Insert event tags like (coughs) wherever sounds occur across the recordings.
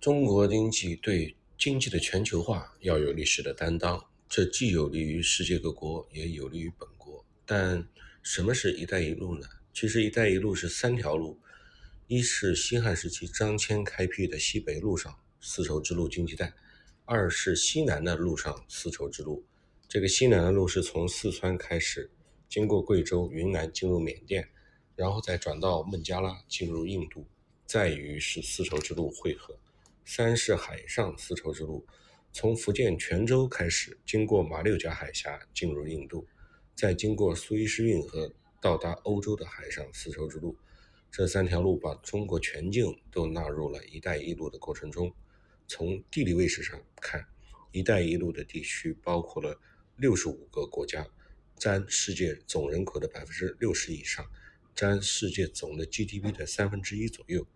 中国经济对经济的全球化要有历史的担当，这既有利于世界各国，也有利于本国。但什么是一带一路呢？其实“一带一路”是三条路：一是西汉时期张骞开辟的西北路上丝绸之路经济带；二是西南的路上丝绸之路。这个西南的路是从四川开始，经过贵州、云南，进入缅甸，然后再转到孟加拉，进入印度，再与是丝绸之路汇合。三是海上丝绸之路，从福建泉州开始，经过马六甲海峡进入印度，再经过苏伊士运河到达欧洲的海上丝绸之路。这三条路把中国全境都纳入了一带一路的过程中。从地理位置上看，一带一路的地区包括了六十五个国家，占世界总人口的百分之六十以上，占世界总的 GDP 的三分之一左右。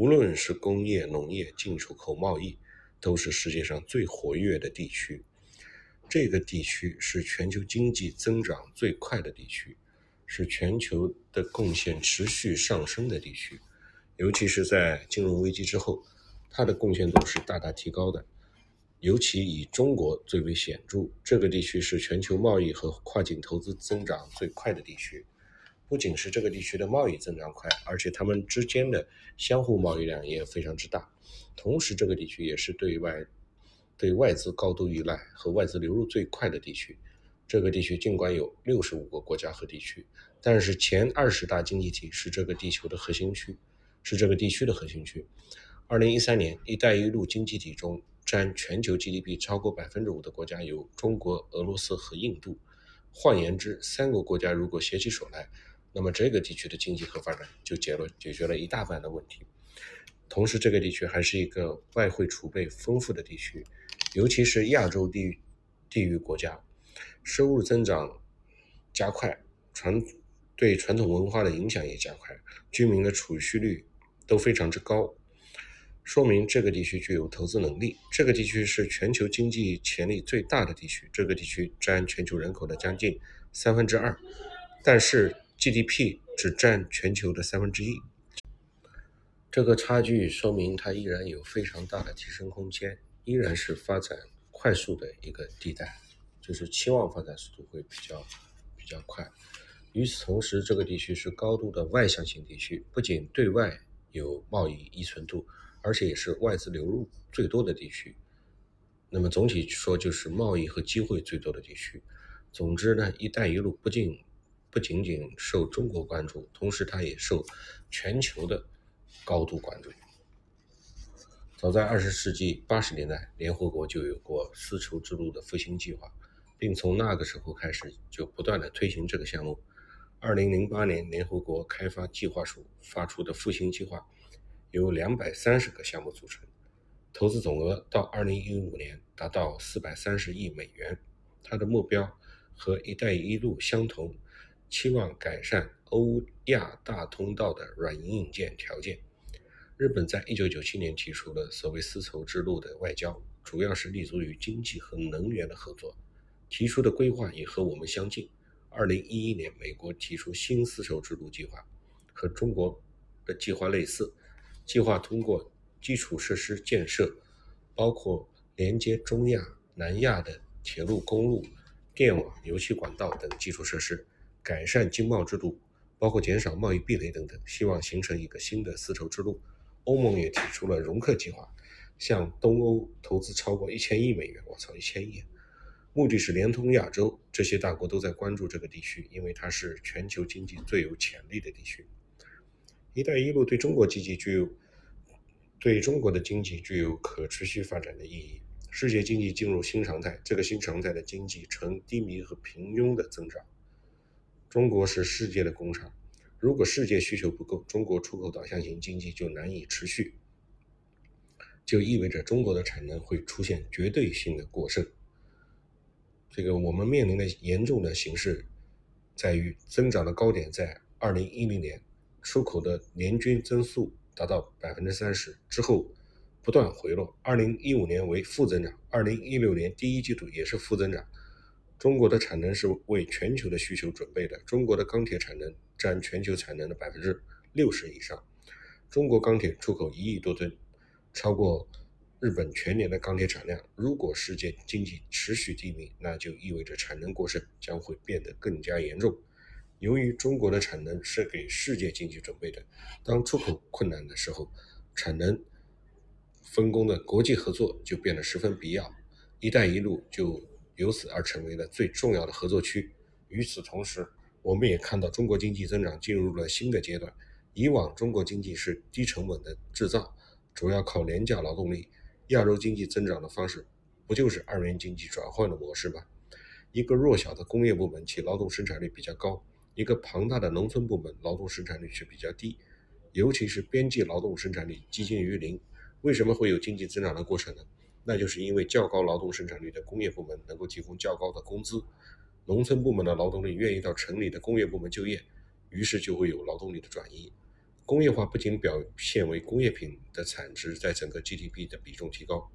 无论是工业、农业、进出口贸易，都是世界上最活跃的地区。这个地区是全球经济增长最快的地区，是全球的贡献持续上升的地区。尤其是在金融危机之后，它的贡献度是大大提高的。尤其以中国最为显著，这个地区是全球贸易和跨境投资增长最快的地区。不仅是这个地区的贸易增长快，而且他们之间的相互贸易量也非常之大。同时，这个地区也是对外对外资高度依赖和外资流入最快的地区。这个地区尽管有六十五个国家和地区，但是前二十大经济体是这个地球的核心区，是这个地区的核心区。二零一三年，“一带一路”经济体中占全球 GDP 超过百分之五的国家有中国、俄罗斯和印度。换言之，三个国家如果携起手来，那么这个地区的经济和发展就解了解决了一大半的问题。同时，这个地区还是一个外汇储备丰富的地区，尤其是亚洲地地域国家，收入增长加快，传对传统文化的影响也加快，居民的储蓄率都非常之高，说明这个地区具有投资能力。这个地区是全球经济潜力最大的地区，这个地区占全球人口的将近三分之二，但是。GDP 只占全球的三分之一，这个差距说明它依然有非常大的提升空间，依然是发展快速的一个地带，就是期望发展速度会比较比较快。与此同时，这个地区是高度的外向型地区，不仅对外有贸易依存度，而且也是外资流入最多的地区。那么总体说，就是贸易和机会最多的地区。总之呢，“一带一路”不仅不仅仅受中国关注，同时它也受全球的高度关注。早在二十世纪八十年代，联合国就有过丝绸之路的复兴计划，并从那个时候开始就不断的推行这个项目。二零零八年，联合国开发计划署发出的复兴计划由两百三十个项目组成，投资总额到二零一五年达到四百三十亿美元。它的目标和“一带一路”相同。期望改善欧亚大通道的软硬件条件。日本在一九九七年提出了所谓“丝绸之路”的外交，主要是立足于经济和能源的合作。提出的规划也和我们相近。二零一一年，美国提出新丝绸之路计划，和中国的计划类似。计划通过基础设施建设，包括连接中亚、南亚的铁路、公路、电网、油气管道等基础设施。改善经贸制度，包括减少贸易壁垒等等，希望形成一个新的丝绸之路。欧盟也提出了容克计划，向东欧投资超过一千亿美元。我操，一千亿！目的是连通亚洲。这些大国都在关注这个地区，因为它是全球经济最有潜力的地区。一带一路对中国经济具有对中国的经济具有可持续发展的意义。世界经济进入新常态，这个新常态的经济呈低迷和平庸的增长。中国是世界的工厂，如果世界需求不够，中国出口导向型经济就难以持续，就意味着中国的产能会出现绝对性的过剩。这个我们面临的严重的形势在于，增长的高点在二零一零年，出口的年均增速达到百分之三十之后不断回落，二零一五年为负增长，二零一六年第一季度也是负增长。中国的产能是为全球的需求准备的。中国的钢铁产能占全球产能的百分之六十以上。中国钢铁出口一亿多吨，超过日本全年的钢铁产量。如果世界经济持续低迷，那就意味着产能过剩将会变得更加严重。由于中国的产能是给世界经济准备的，当出口困难的时候，产能分工的国际合作就变得十分必要。“一带一路”就由此而成为了最重要的合作区。与此同时，我们也看到中国经济增长进入了新的阶段。以往中国经济是低成本的制造，主要靠廉价劳动力。亚洲经济增长的方式，不就是二元经济转换的模式吗？一个弱小的工业部门其劳动生产率比较高，一个庞大的农村部门劳动生产率却比较低，尤其是边际劳动生产率接近于零。为什么会有经济增长的过程呢？那就是因为较高劳动生产率的工业部门能够提供较高的工资。农村部门的劳动力愿意到城里的工业部门就业，于是就会有劳动力的转移。工业化不仅表现为工业品的产值在整个 GDP 的比重提高，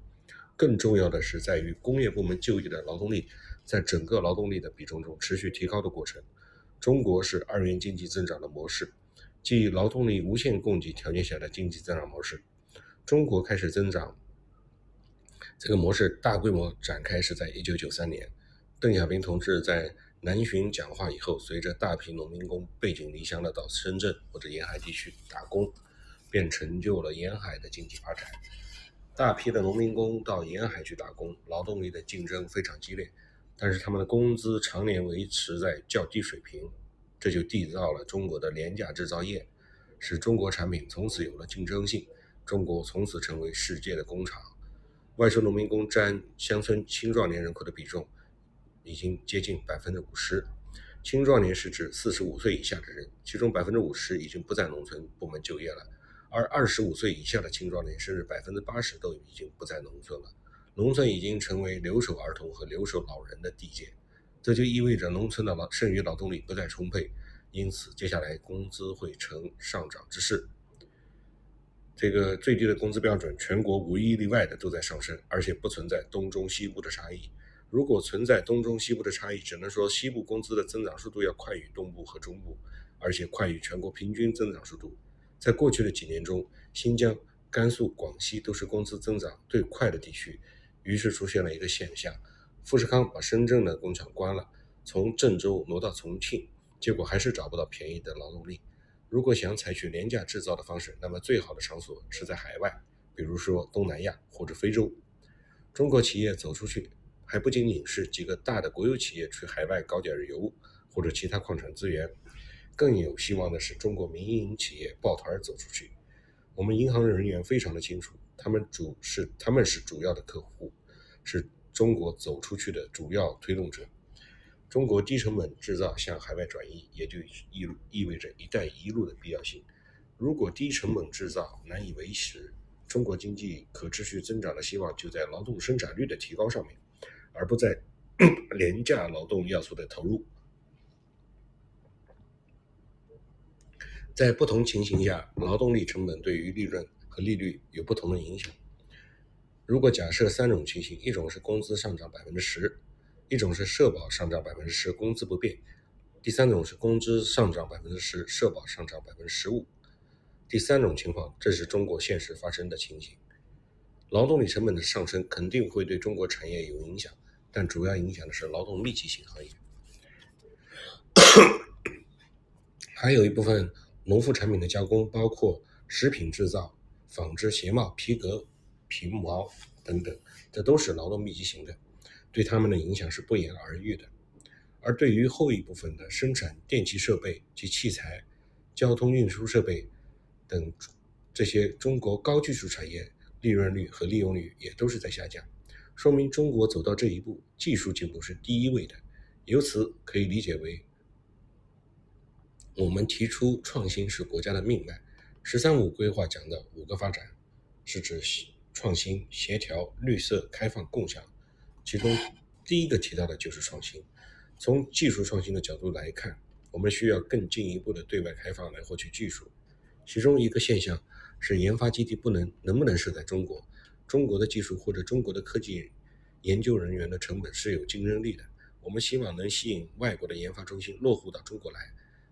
更重要的是在于工业部门就业的劳动力在整个劳动力的比重中持续提高的过程。中国是二元经济增长的模式，即劳动力无限供给条件下的经济增长模式。中国开始增长，这个模式大规模展开是在1993年。邓小平同志在南巡讲话以后，随着大批农民工背井离乡的到深圳或者沿海地区打工，便成就了沿海的经济发展。大批的农民工到沿海去打工，劳动力的竞争非常激烈，但是他们的工资常年维持在较低水平，这就缔造了中国的廉价制造业，使中国产品从此有了竞争性，中国从此成为世界的工厂。外出农民工占乡村青壮年人口的比重。已经接近百分之五十，青壮年是指四十五岁以下的人，其中百分之五十已经不在农村部门就业了，而二十五岁以下的青壮年甚至百分之八十都已经不在农村了，农村已经成为留守儿童和留守老人的地界，这就意味着农村的劳剩余劳动力不再充沛，因此接下来工资会呈上涨之势。这个最低的工资标准，全国无一例外的都在上升，而且不存在东中西部的差异。如果存在东中西部的差异，只能说西部工资的增长速度要快于东部和中部，而且快于全国平均增长速度。在过去的几年中，新疆、甘肃、广西都是工资增长最快的地区。于是出现了一个现象：富士康把深圳的工厂关了，从郑州挪到重庆，结果还是找不到便宜的劳动力。如果想采取廉价制造的方式，那么最好的场所是在海外，比如说东南亚或者非洲。中国企业走出去。还不仅仅是几个大的国有企业去海外搞点油或者其他矿产资源，更有希望的是中国民营企业抱团走出去。我们银行人员非常的清楚，他们主是他们是主要的客户，是中国走出去的主要推动者。中国低成本制造向海外转移，也就意意味着“一带一路”的必要性。如果低成本制造难以维持，中国经济可持续增长的希望就在劳动生产率的提高上面。而不在 (coughs) 廉价劳动要素的投入。在不同情形下，劳动力成本对于利润和利率有不同的影响。如果假设三种情形：一种是工资上涨百分之十，一种是社保上涨百分之十，工资不变；第三种是工资上涨百分之十，社保上涨百分之十五。第三种情况，这是中国现实发生的情形。劳动力成本的上升肯定会对中国产业有影响。但主要影响的是劳动密集型行业，还有一部分农副产品的加工，包括食品制造、纺织、鞋帽、皮革、皮毛等等，这都是劳动密集型的，对他们的影响是不言而喻的。而对于后一部分的生产电气设备及器材、交通运输设备等这些中国高技术产业，利润率和利用率也都是在下降。说明中国走到这一步，技术进步是第一位的。由此可以理解为，我们提出创新是国家的命脉。“十三五”规划讲的五个发展，是指创新、协调、绿色、开放、共享。其中第一个提到的就是创新。从技术创新的角度来看，我们需要更进一步的对外开放来获取技术。其中一个现象是，研发基地不能能不能设在中国？中国的技术或者中国的科技研究人员的成本是有竞争力的。我们希望能吸引外国的研发中心落户到中国来。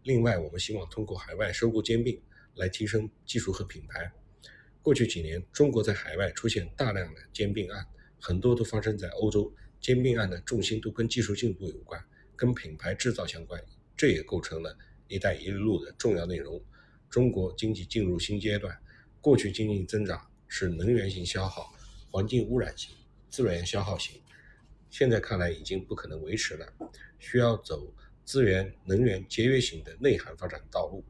另外，我们希望通过海外收购兼并来提升技术和品牌。过去几年，中国在海外出现大量的兼并案，很多都发生在欧洲。兼并案的重心都跟技术进步有关，跟品牌制造相关，这也构成了“一带一路”的重要内容。中国经济进入新阶段，过去经济增长是能源型消耗、环境污染型、资源消耗型，现在看来已经不可能维持了，需要走资源能源节约型的内涵发展道路。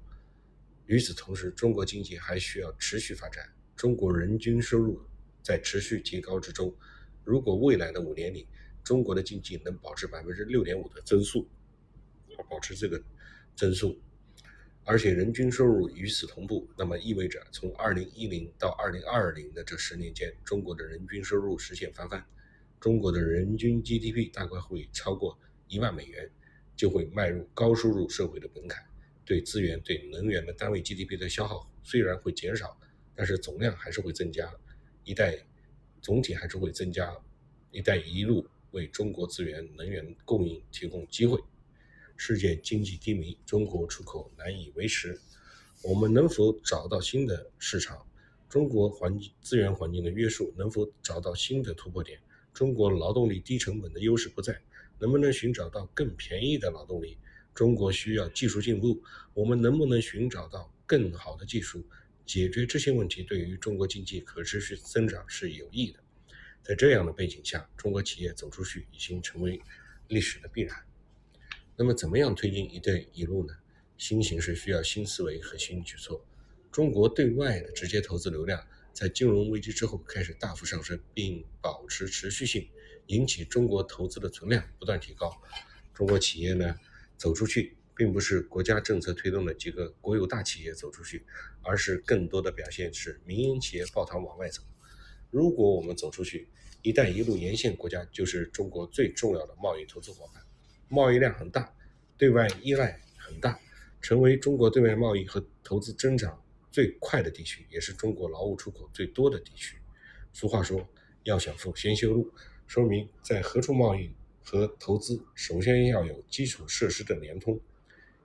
与此同时，中国经济还需要持续发展，中国人均收入在持续提高之中。如果未来的五年里，中国的经济能保持百分之六点五的增速，保持这个增速，而且人均收入与此同步，那么意味着从二零一零到二零二零的这十年间，中国的人均收入实现翻番，中国的人均 GDP 大概会超过一万美元，就会迈入高收入社会的门槛。对资源、对能源的单位 GDP 的消耗虽然会减少，但是总量还是会增加，一带总体还是会增加，一带一路。为中国资源能源供应提供机会。世界经济低迷，中国出口难以维持。我们能否找到新的市场？中国环境资源环境的约束能否找到新的突破点？中国劳动力低成本的优势不在，能不能寻找到更便宜的劳动力？中国需要技术进步，我们能不能寻找到更好的技术？解决这些问题对于中国经济可持续增长是有益的。在这样的背景下，中国企业走出去已经成为历史的必然。那么，怎么样推进“一带一路”呢？新形势需要新思维和新举措。中国对外的直接投资流量在金融危机之后开始大幅上升，并保持持续性，引起中国投资的存量不断提高。中国企业呢，走出去，并不是国家政策推动的几个国有大企业走出去，而是更多的表现是民营企业抱团往外走。如果我们走出去，“一带一路”沿线国家就是中国最重要的贸易投资伙伴，贸易量很大，对外依赖很大，成为中国对外贸易和投资增长最快的地区，也是中国劳务出口最多的地区。俗话说：“要想富，先修路。”说明在何处贸易和投资，首先要有基础设施的连通。“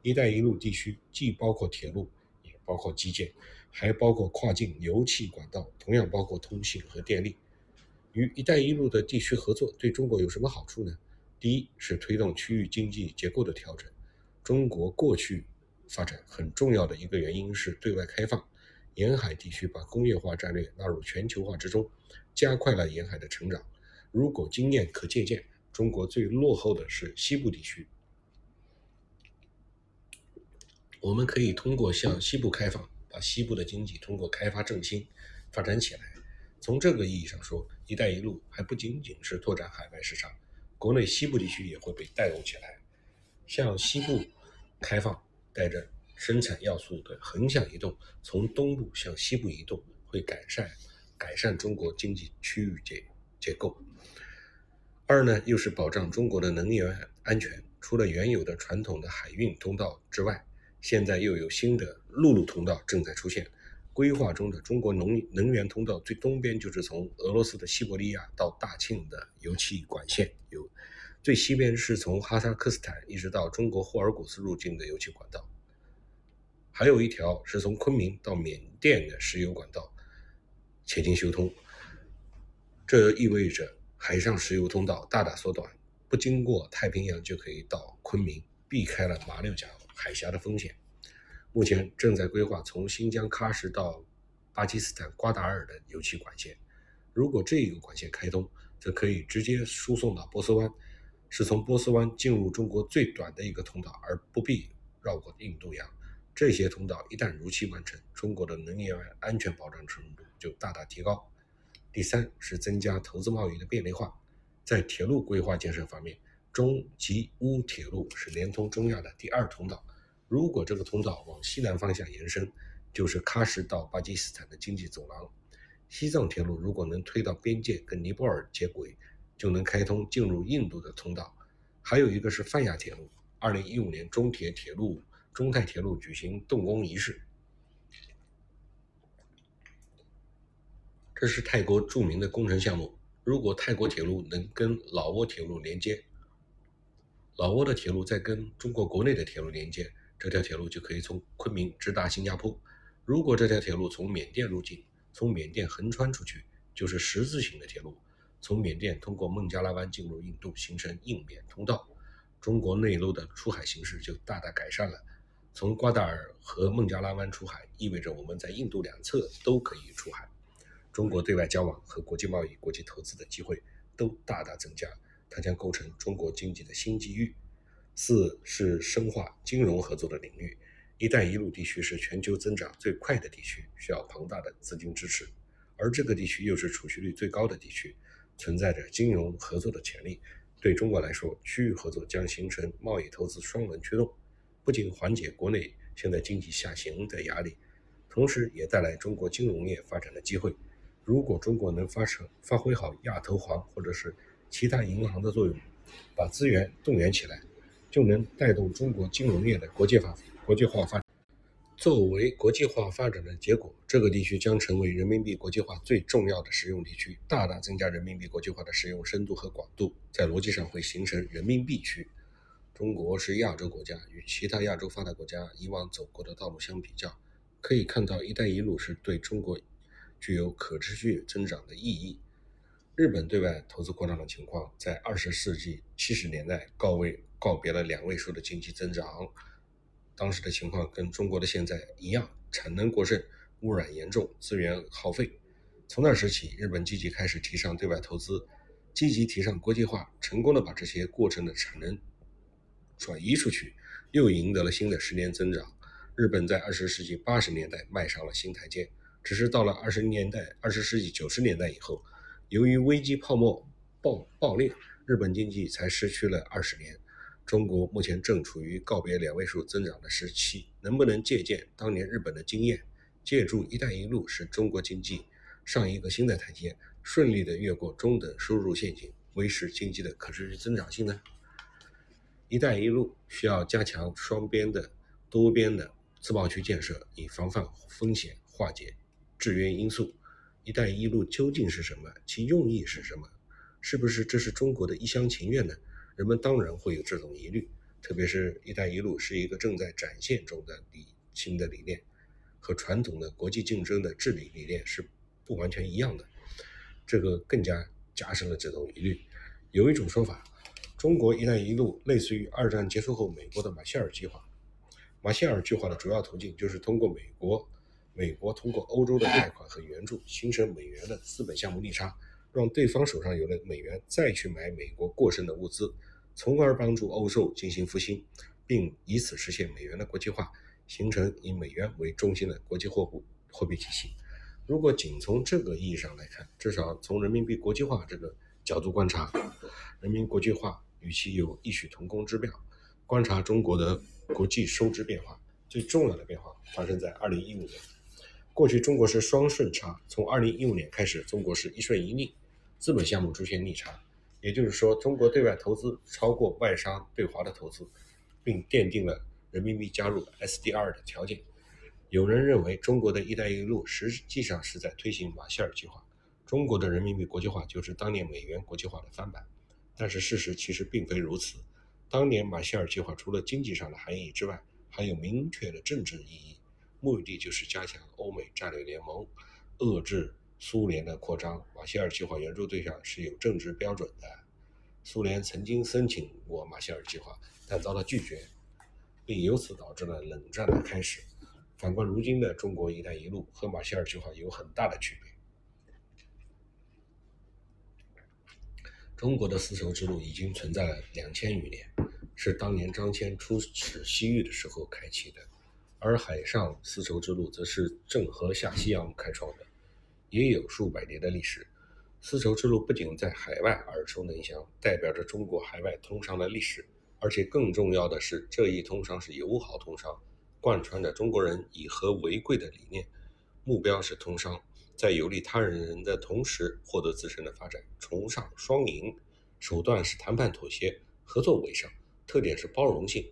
一带一路”地区既包括铁路，也包括基建。还包括跨境油气管道，同样包括通信和电力。与“一带一路”的地区合作对中国有什么好处呢？第一是推动区域经济结构的调整。中国过去发展很重要的一个原因是对外开放，沿海地区把工业化战略纳入全球化之中，加快了沿海的成长。如果经验可借鉴，中国最落后的是西部地区，我们可以通过向西部开放。把西部的经济通过开发振兴发展起来。从这个意义上说，“一带一路”还不仅仅是拓展海外市场，国内西部地区也会被带动起来。向西部开放，带着生产要素的横向移动，从东部向西部移动，会改善改善中国经济区域结结构。二呢，又是保障中国的能源安全。除了原有的传统的海运通道之外，现在又有新的陆路通道正在出现，规划中的中国能能源通道最东边就是从俄罗斯的西伯利亚到大庆的油气管线，有最西边是从哈萨克斯坦一直到中国霍尔果斯入境的油气管道，还有一条是从昆明到缅甸的石油管道，且经修通，这意味着海上石油通道大大缩短，不经过太平洋就可以到昆明，避开了马六甲。海峡的风险，目前正在规划从新疆喀什到巴基斯坦瓜达尔的油气管线。如果这一个管线开通，则可以直接输送到波斯湾，是从波斯湾进入中国最短的一个通道，而不必绕过印度洋。这些通道一旦如期完成，中国的能源安全保障程度就大大提高。第三是增加投资贸易的便利化，在铁路规划建设方面。中吉乌铁路是连通中亚的第二通道。如果这个通道往西南方向延伸，就是喀什到巴基斯坦的经济走廊。西藏铁路如果能推到边界跟尼泊尔接轨，就能开通进入印度的通道。还有一个是泛亚铁路。二零一五年，中铁铁路、中泰铁路举行动工仪式。这是泰国著名的工程项目。如果泰国铁路能跟老挝铁路连接，老挝的铁路再跟中国国内的铁路连接，这条铁路就可以从昆明直达新加坡。如果这条铁路从缅甸入境，从缅甸横穿出去，就是十字形的铁路，从缅甸通过孟加拉湾进入印度，形成印缅通道。中国内陆的出海形势就大大改善了。从瓜达尔和孟加拉湾出海，意味着我们在印度两侧都可以出海。中国对外交往和国际贸易、国际投资的机会都大大增加，它将构成中国经济的新机遇。四是深化金融合作的领域。“一带一路”地区是全球增长最快的地区，需要庞大的资金支持，而这个地区又是储蓄率最高的地区，存在着金融合作的潜力。对中国来说，区域合作将形成贸易投资双轮驱动，不仅缓解国内现在经济下行的压力，同时也带来中国金融业发展的机会。如果中国能发成发挥好亚投行或者是其他银行的作用，把资源动员起来。就能带动中国金融业的国际化、国际化发展。作为国际化发展的结果，这个地区将成为人民币国际化最重要的实用地区，大大增加人民币国际化的使用深度和广度，在逻辑上会形成人民币区。中国是亚洲国家，与其他亚洲发达国家以往走过的道路相比较，可以看到“一带一路”是对中国具有可持续增长的意义。日本对外投资扩张的情况，在二十世纪七十年代告位。告别了两位数的经济增长，当时的情况跟中国的现在一样，产能过剩，污染严重，资源耗费。从那时起，日本积极开始提倡对外投资，积极提倡国际化，成功的把这些过剩的产能转移出去，又赢得了新的十年增长。日本在二十世纪八十年代迈上了新台阶，只是到了二十年代，二十世纪九十年代以后，由于危机泡沫爆爆裂，日本经济才失去了二十年。中国目前正处于告别两位数增长的时期，能不能借鉴当年日本的经验，借助“一带一路”使中国经济上一个新的台阶，顺利的越过中等收入陷阱，维持经济的可持续增长性呢？“一带一路”需要加强双边的、多边的自贸区建设，以防范风险，化解制约因素。“一带一路”究竟是什么？其用意是什么？是不是这是中国的一厢情愿呢？人们当然会有这种疑虑，特别是一带一路是一个正在展现中的理新的理念，和传统的国际竞争的治理理念是不完全一样的，这个更加加深了这种疑虑。有一种说法，中国一带一路类似于二战结束后美国的马歇尔计划。马歇尔计划的主要途径就是通过美国，美国通过欧洲的贷款和援助，形成美元的资本项目利差，让对方手上有了美元，再去买美国过剩的物资。从而帮助欧洲进行复兴，并以此实现美元的国际化，形成以美元为中心的国际货币货币体系。如果仅从这个意义上来看，至少从人民币国际化这个角度观察，人民国际化与其有异曲同工之妙。观察中国的国际收支变化，最重要的变化发生在2015年。过去中国是双顺差，从2015年开始，中国是一顺一逆，资本项目出现逆差。也就是说，中国对外投资超过外商对华的投资，并奠定了人民币加入 SDR 的条件。有人认为，中国的一带一路实际上是在推行马歇尔计划，中国的人民币国际化就是当年美元国际化的翻版。但是事实其实并非如此。当年马歇尔计划除了经济上的含义之外，还有明确的政治意义，目的就是加强欧美战略联盟，遏制。苏联的扩张，马歇尔计划援助对象是有政治标准的。苏联曾经申请过马歇尔计划，但遭到拒绝，并由此导致了冷战的开始。反观如今的中国“一带一路”和马歇尔计划有很大的区别。中国的丝绸之路已经存在了两千余年，是当年张骞出使西域的时候开启的，而海上丝绸之路则是郑和下西洋开创的。也有数百年的历史。丝绸之路不仅在海外耳熟能详，代表着中国海外通商的历史，而且更重要的是，这一通商是友好通商，贯穿着中国人以和为贵的理念，目标是通商，在有利他人的同时获得自身的发展，崇尚双赢，手段是谈判妥协，合作为上，特点是包容性，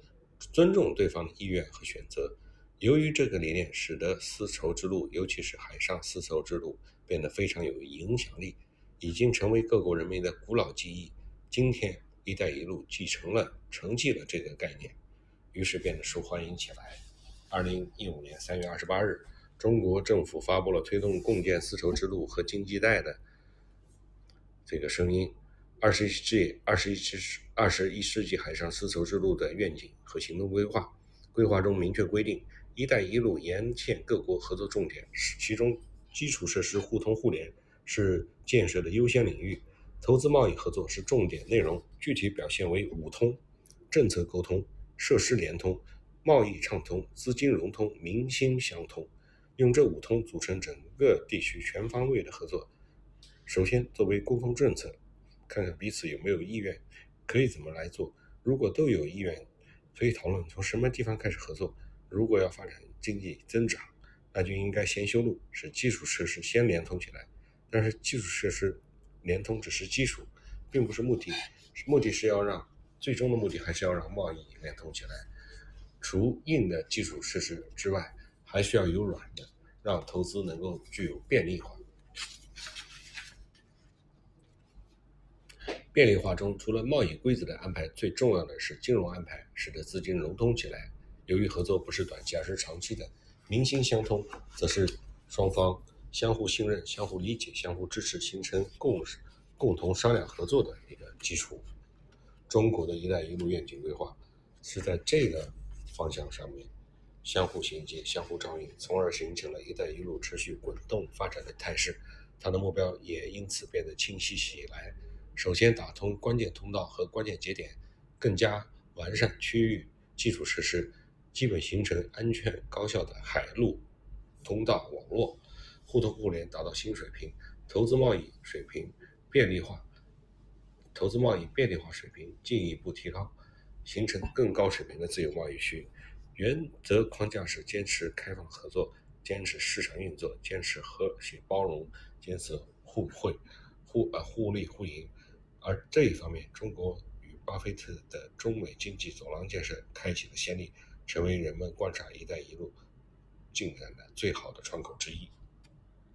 尊重对方的意愿和选择。由于这个理念，使得丝绸之路，尤其是海上丝绸之路，变得非常有影响力，已经成为各国人民的古老记忆。今天，“一带一路”继承了、承继了这个概念，于是变得受欢迎起来。二零一五年三月二十八日，中国政府发布了推动共建丝绸之路和经济带的这个声音，二十一世纪二十一世二十一世纪海上丝绸之路的愿景和行动规划。规划中明确规定，“一带一路”沿线各国合作重点是，其中基础设施互通互联是建设的优先领域，投资贸易合作是重点内容，具体表现为五通：政策沟通、设施联通。贸易畅通、资金融通、民心相通，用这五通组成整个地区全方位的合作。首先，作为沟通政策，看看彼此有没有意愿，可以怎么来做。如果都有意愿，可以讨论从什么地方开始合作。如果要发展经济增长，那就应该先修路，使基础设施先连通起来。但是，基础设施连通只是基础，并不是目的。目的是要让最终的目的还是要让贸易连通起来。除硬的基础设施之外，还需要有软的，让投资能够具有便利化。便利化中，除了贸易规则的安排，最重要的是金融安排，使得资金融通起来。由于合作不是短期，而是长期的，民心相通，则是双方相互信任、相互理解、相互支持，形成共识、共同商量合作的一个基础。中国的一带一路愿景规划是在这个。方向上面相互衔接、相互照应，从而形成了一带一路持续滚动发展的态势。它的目标也因此变得清晰起来。首先，打通关键通道和关键节点，更加完善区域基础设施，基本形成安全高效的海陆通道网络，互通互联达到新水平。投资贸易水平便利化，投资贸易便利化水平进一步提高。形成更高水平的自由贸易区，原则框架是坚持开放合作，坚持市场运作，坚持和谐包容，坚持互惠、互呃互利互赢。而这一方面，中国与巴菲特的中美经济走廊建设开启了先例，成为人们观察“一带一路”进展的最好的窗口之一。